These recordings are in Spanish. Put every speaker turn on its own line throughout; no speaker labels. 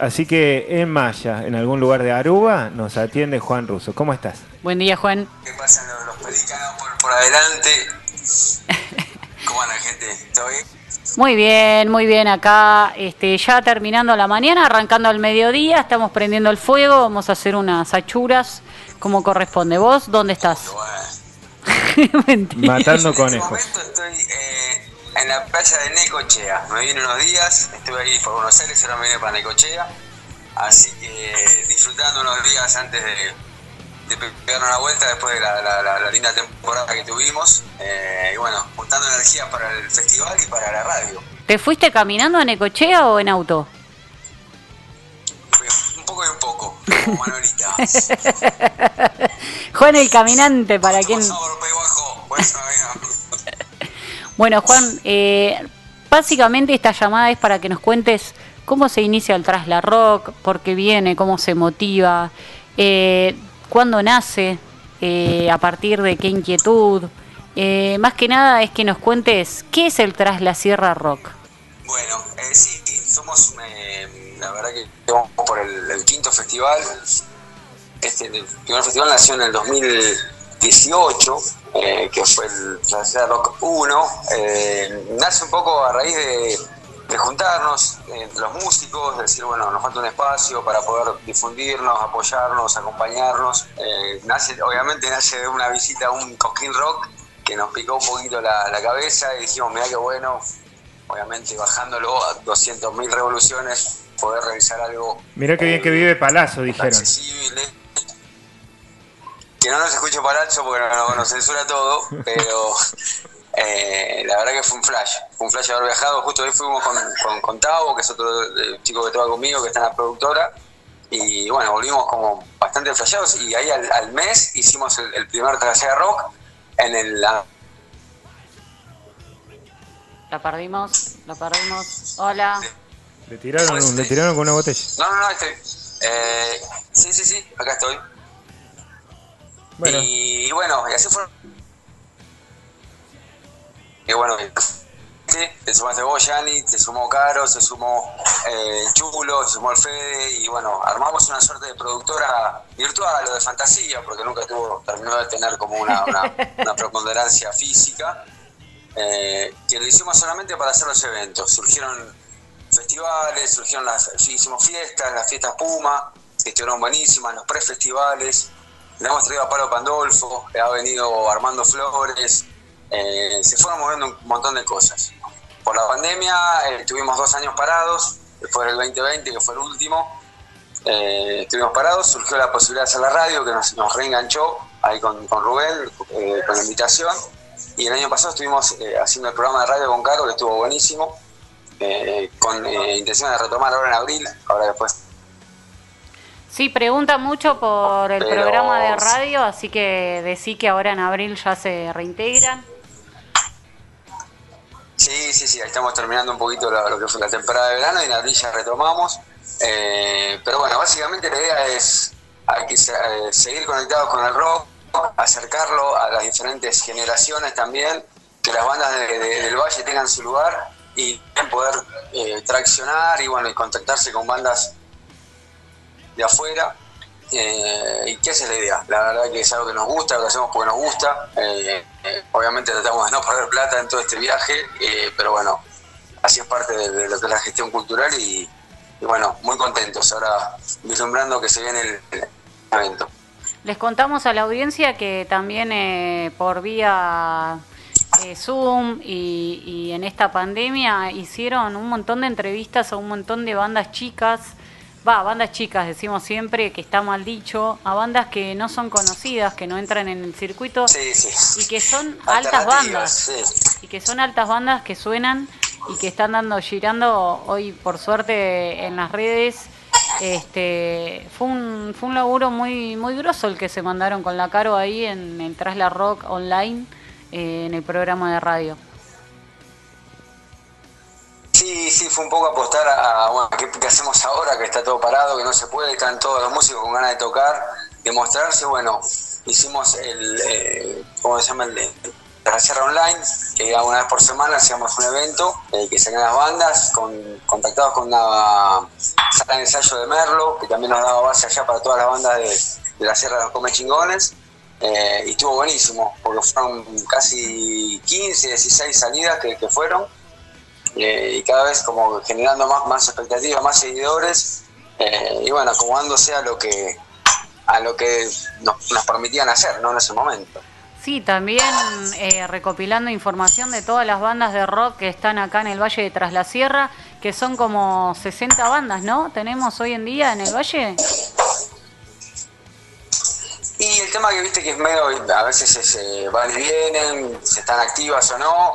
Así que en Maya, en algún lugar de Aruba, nos atiende Juan Russo. ¿Cómo estás?
Buen día, Juan.
¿Qué pasan los, los pelícanos por, por adelante? ¿Cómo anda, gente? ¿Todo bien?
Muy bien, muy bien acá, este, ya terminando la mañana, arrancando al mediodía, estamos prendiendo el fuego, vamos a hacer unas achuras como corresponde. ¿Vos dónde estás?
Mentira. Matando
en
conejos.
este momento estoy eh, en la playa de Necochea. Me vine unos días, estuve ahí por Buenos Aires, ahora me vine para Necochea. Así que disfrutando unos días antes de, de pegarnos una vuelta después de la, la- la- la linda temporada que tuvimos. Eh, y bueno, juntando energía para el festival y para la radio.
¿Te fuiste caminando a Necochea o en auto?
Un poco y un poco, como Manuelita.
Juan el caminante, para quien...
Por eso.
Bueno, Juan, eh, básicamente esta llamada es para que nos cuentes cómo se inicia el Trasla Rock, por qué viene, cómo se motiva, eh, cuándo nace, eh, a partir de qué inquietud. Eh, más que nada es que nos cuentes qué es el Trasla Sierra Rock.
Bueno, eh, sí, somos, eh, la verdad que vamos por el, quinto festival. Este, primer festival nació en el 2018, eh, que fue el Plaza Rock 1. Eh, nace un poco a raíz de, de juntarnos, eh, los músicos, decir, bueno, nos falta un espacio para poder difundirnos, apoyarnos, acompañarnos. Eh, nace, obviamente nace de una visita a un Coquín Rock que nos picó un poquito la, la cabeza y dijimos, mira qué bueno, obviamente bajándolo a 200.000 revoluciones, poder realizar algo
Mirá qué bien que vive Palazzo, dijeron.
accesible. Que no nos escuche Palazzo porque nos, nos censura todo, pero eh, la verdad que fue un flash, fue un flash haber viajado. Justo hoy fuimos con, con, con Tavo, que es otro chico que trabaja conmigo, que está en la productora, y bueno, volvimos como bastante flasheados. Y ahí al, al mes hicimos el, el primer de rock en el. la-
La perdimos, la perdimos. Hola.
Le tiraron, le tiraron con una botella.
No, no, no, estoy. Eh, sí, sí, sí, acá estoy.
Bueno,
Y bueno, y así fue. Y bueno, se sumó vos, Yanni, se sumó Caro, se sumó eh, Chulo, se sumó el Fede, y bueno, armamos una suerte de productora virtual o de fantasía, porque nunca tuvo, terminó de tener como una, una, una preponderancia física, eh, que lo hicimos solamente para hacer los eventos. Surgieron festivales, surgieron las, hicimos fiestas, las fiestas Puma, que estuvieron buenísimas, los pre-festivales, le hemos traído a Pablo Pandolfo, ha venido Armando Flores, eh, se fueron moviendo un montón de cosas. Por la pandemia eh, tuvimos dos años parados, después del 2020, que fue el último, eh, estuvimos parados, surgió la posibilidad de hacer la radio, que nos, reenganchó ahí con, con Rubén, eh, con la invitación, y el año pasado estuvimos eh, haciendo el programa de radio con Caro, que estuvo buenísimo, con intención de retomar ahora en abril, ahora después
Sí, pregunta mucho por el
Pero-
programa de radio, así que decí que ahora en abril ya se reintegran.
Sí, sí, sí, ahí estamos terminando un poquito lo que fue la temporada de verano y en abril ya retomamos. Eh, pero bueno, básicamente la idea es hay que eh, seguir conectados con el rock, acercarlo a las diferentes generaciones también, que las bandas de- de- del Valle tengan su lugar y poder eh, traccionar y bueno, y contactarse con bandas de afuera. Eh, y esa es la idea. La verdad que es algo que nos gusta, lo hacemos porque nos gusta. Eh, eh, obviamente tratamos de no perder plata en todo este viaje, eh, pero bueno, así es parte de, lo que es la gestión cultural y, bueno, muy contentos ahora vislumbrando que se viene el, evento.
Les contamos a la audiencia que también eh, por vía Zoom y en esta pandemia hicieron un montón de entrevistas a un montón de bandas chicas, va, bandas chicas decimos siempre que está mal dicho, a bandas que no son conocidas, que no entran en el circuito
Sí, sí.
y que son altas bandas.
sí.
y que son altas bandas que suenan y que están dando girando hoy por suerte en las redes este fue un fue un laburo muy muy grosso el que se mandaron con la caro ahí en el Trasla Rock online eh, en el programa de radio
Sí, sí, fue un poco apostar a, bueno, ¿qué, qué hacemos ahora? Que está todo parado, que no se puede, están todos los músicos con ganas de tocar, de mostrarse. Bueno, hicimos el, eh, ¿cómo se llama? El, la Sierra Online, que una vez por semana hacíamos un evento eh, que salían las bandas, con, contactados con una sala de ensayo de Merlo, que también nos daba base allá para todas las bandas de, la Sierra de los Come Chingones. Eh, y estuvo buenísimo, porque fueron casi 15, 16 salidas que, fueron, eh, y cada vez como generando más, más expectativas, más seguidores, y bueno, acomodándose a lo que a lo que nos, nos permitían hacer ¿no? en ese momento.
Sí, también eh, recopilando información de todas las bandas de rock que están acá en el Valle de Tras la Sierra, que son como 60 bandas, ¿no? ¿Tenemos hoy en día en el Valle?
Y el tema que viste que es medio, a veces se van y vienen, se están activas o no,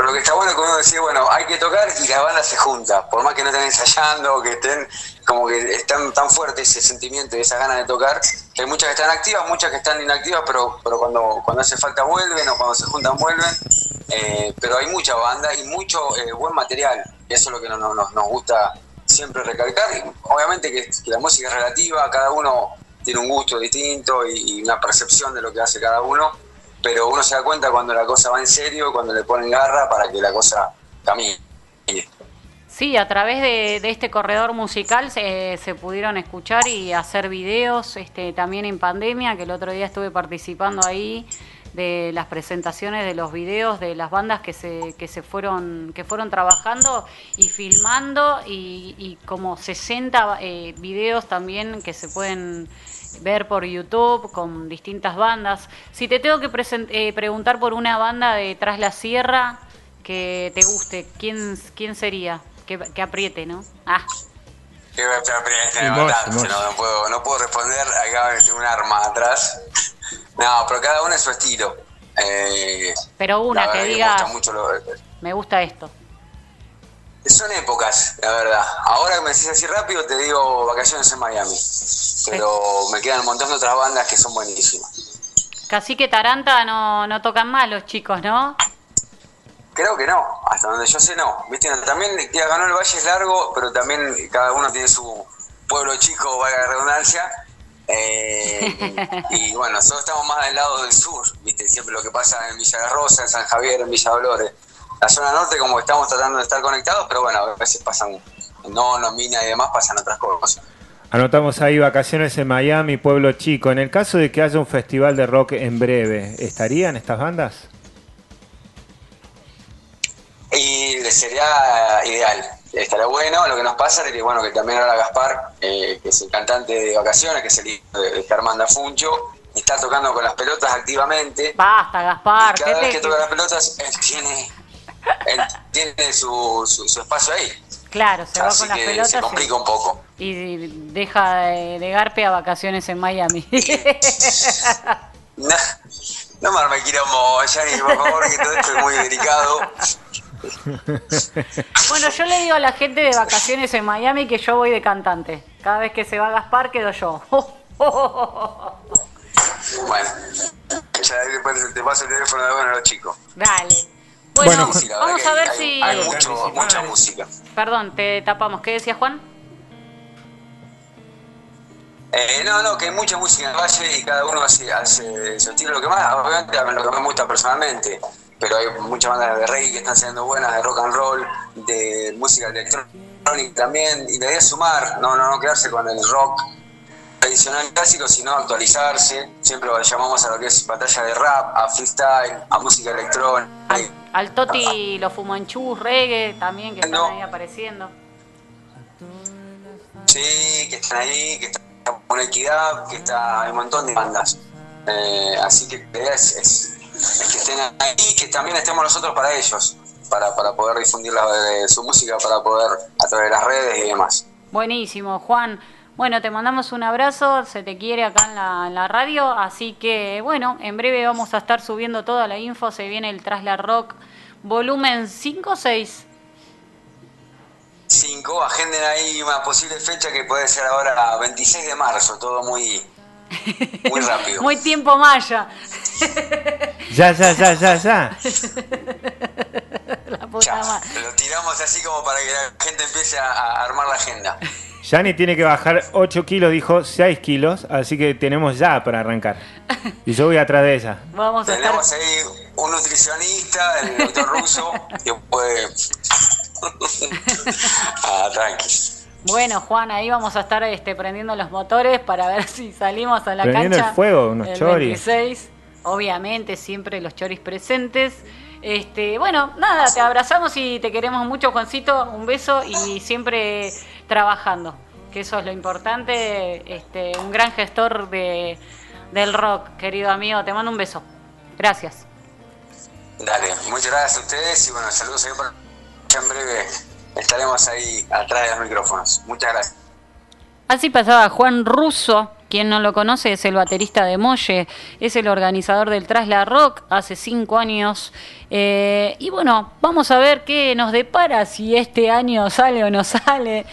pero lo que está bueno es que uno decía, bueno, hay que tocar y la banda se junta, por más que no estén ensayando que estén, como que están tan fuerte ese sentimiento y esa ganas de tocar, que hay muchas que están activas, muchas que están inactivas, pero, pero cuando, cuando hace falta vuelven o cuando se juntan vuelven, eh, pero hay mucha banda y mucho eh, buen material, y eso es lo que nos, nos, gusta siempre recalcar, obviamente que, la música es relativa, cada uno tiene un gusto distinto y una percepción de lo que hace cada uno, pero uno se da cuenta cuando la cosa va en serio, cuando le ponen garra para que la cosa camine.
Sí, a través de, este corredor musical se, se, pudieron escuchar y hacer videos, este, también en pandemia, que el otro día estuve participando ahí de las presentaciones de los videos de las bandas que se, que se fueron que fueron trabajando y filmando y, como 60 eh, videos también que se pueden ver por YouTube con distintas bandas. Si te tengo que eh, preguntar por una banda de Tras la Sierra que te guste, ¿quién, quién sería? Que, que apriete, ¿no? Ah.
Que apriete, no, no, puedo, no puedo responder, acá tengo un arma atrás. No, pero cada uno es su estilo.
Eh, pero una que diga, me gusta esto.
Son épocas, la verdad. Ahora que me decís así rápido, te digo vacaciones en Miami. Pero me quedan un montón de otras bandas que son buenísimas.
Casi que Taranta no, no tocan mal los chicos, ¿no?
Creo que no, hasta donde yo sé no. ¿Viste? También ya ganó el Valle es largo, pero también cada uno tiene su pueblo chico, valga la redundancia. Eh, y, bueno, nosotros estamos más del lado del sur, ¿viste? Siempre lo que pasa en Villa de Rosa, en San Javier, en Villa Dolores la zona norte como estamos tratando de estar conectados, pero bueno, a veces pasan, no, no mina y demás, pasan otras cosas.
Anotamos ahí vacaciones en Miami, Pueblo Chico. En el caso de que haya un festival de rock en breve, ¿estarían estas bandas?
Y sería ideal, estaría bueno. Lo que nos pasa es que, bueno, que también ahora Gaspar, eh, que es el cantante de vacaciones, que es el hijo de, Germán da Funcho, está tocando con las pelotas activamente.
Basta, Gaspar.
Y cada vez que toca las pelotas, él tiene él tiene su, su, espacio ahí.
Claro, se va con las pelotas.
Se complica un poco.
Y deja de, garpe a vacaciones en Miami.
no, no me arme quilombo, Yanni, por favor, que todo esto es muy delicado.
Bueno, yo le digo a la gente de vacaciones en Miami que yo voy de cantante. Cada vez que se va a Gaspar quedo yo.
Bueno, ya después te paso el teléfono de bueno a los chicos.
Dale. Bueno, vamos a ver si.
Hay mucha música.
Perdón, te tapamos. ¿Qué decía Juan?
Eh, no, no, que hay mucha música en el Valle y cada uno hace, hace su estilo. Lo que más, obviamente, lo que me gusta personalmente, pero hay muchas bandas de reggae que están siendo buenas, de rock and roll, de música electrónica también. Y la idea es sumar, no, no, no quedarse con el rock tradicional clásico, sino actualizarse. Siempre lo llamamos a lo que es batalla de rap, a freestyle, a música electrónica.
Al, Toti, los fumanchus, reggae también, que están ahí apareciendo.
Sí, que están ahí, que están con equidad, que está, hay un montón de bandas. Eh, así que la idea es, que estén ahí, que también estemos nosotros para ellos, para, para poder difundir la, su música, para poder a través de las redes y demás.
Buenísimo, Juan. Bueno, te mandamos un abrazo, se te quiere acá en la, radio, así que bueno, en breve vamos a estar subiendo toda la info, se viene el Trasla Rock volumen 5 o 6.
5, agenden ahí una posible fecha que puede ser ahora 26 de marzo, todo muy, muy rápido.
muy tiempo maya.
ya, ya, ya, ya, ya.
La puta ya lo tiramos así como para que la gente empiece a armar la agenda.
Yani tiene que bajar 8 kilos, dijo 6 kilos, así que tenemos ya para arrancar. Y yo voy atrás de ella.
Vamos a Tenemos ahí un nutricionista, el doctor ruso, que puede... ah, tranqui.
Bueno, Juan, ahí vamos a estar este, prendiendo los motores para ver si salimos a la
Prendiendo
cancha.
el fuego, unos
el
choris.
26. Obviamente, siempre los choris presentes. Este, bueno, nada, te abrazamos y te queremos mucho, Juancito. Un beso y siempre trabajando, que eso es lo importante. Este, un gran gestor de, del rock, querido amigo. Te mando un beso. Gracias.
Dale, muchas gracias a ustedes y bueno, saludos ahí para en breve estaremos ahí atrás de los micrófonos. Muchas gracias.
Así pasaba Juan Russo, quien no lo conoce es el baterista de Molle, es el organizador del Trasla Rock hace cinco años. Eh, y bueno, vamos a ver qué nos depara, si este año sale o no sale.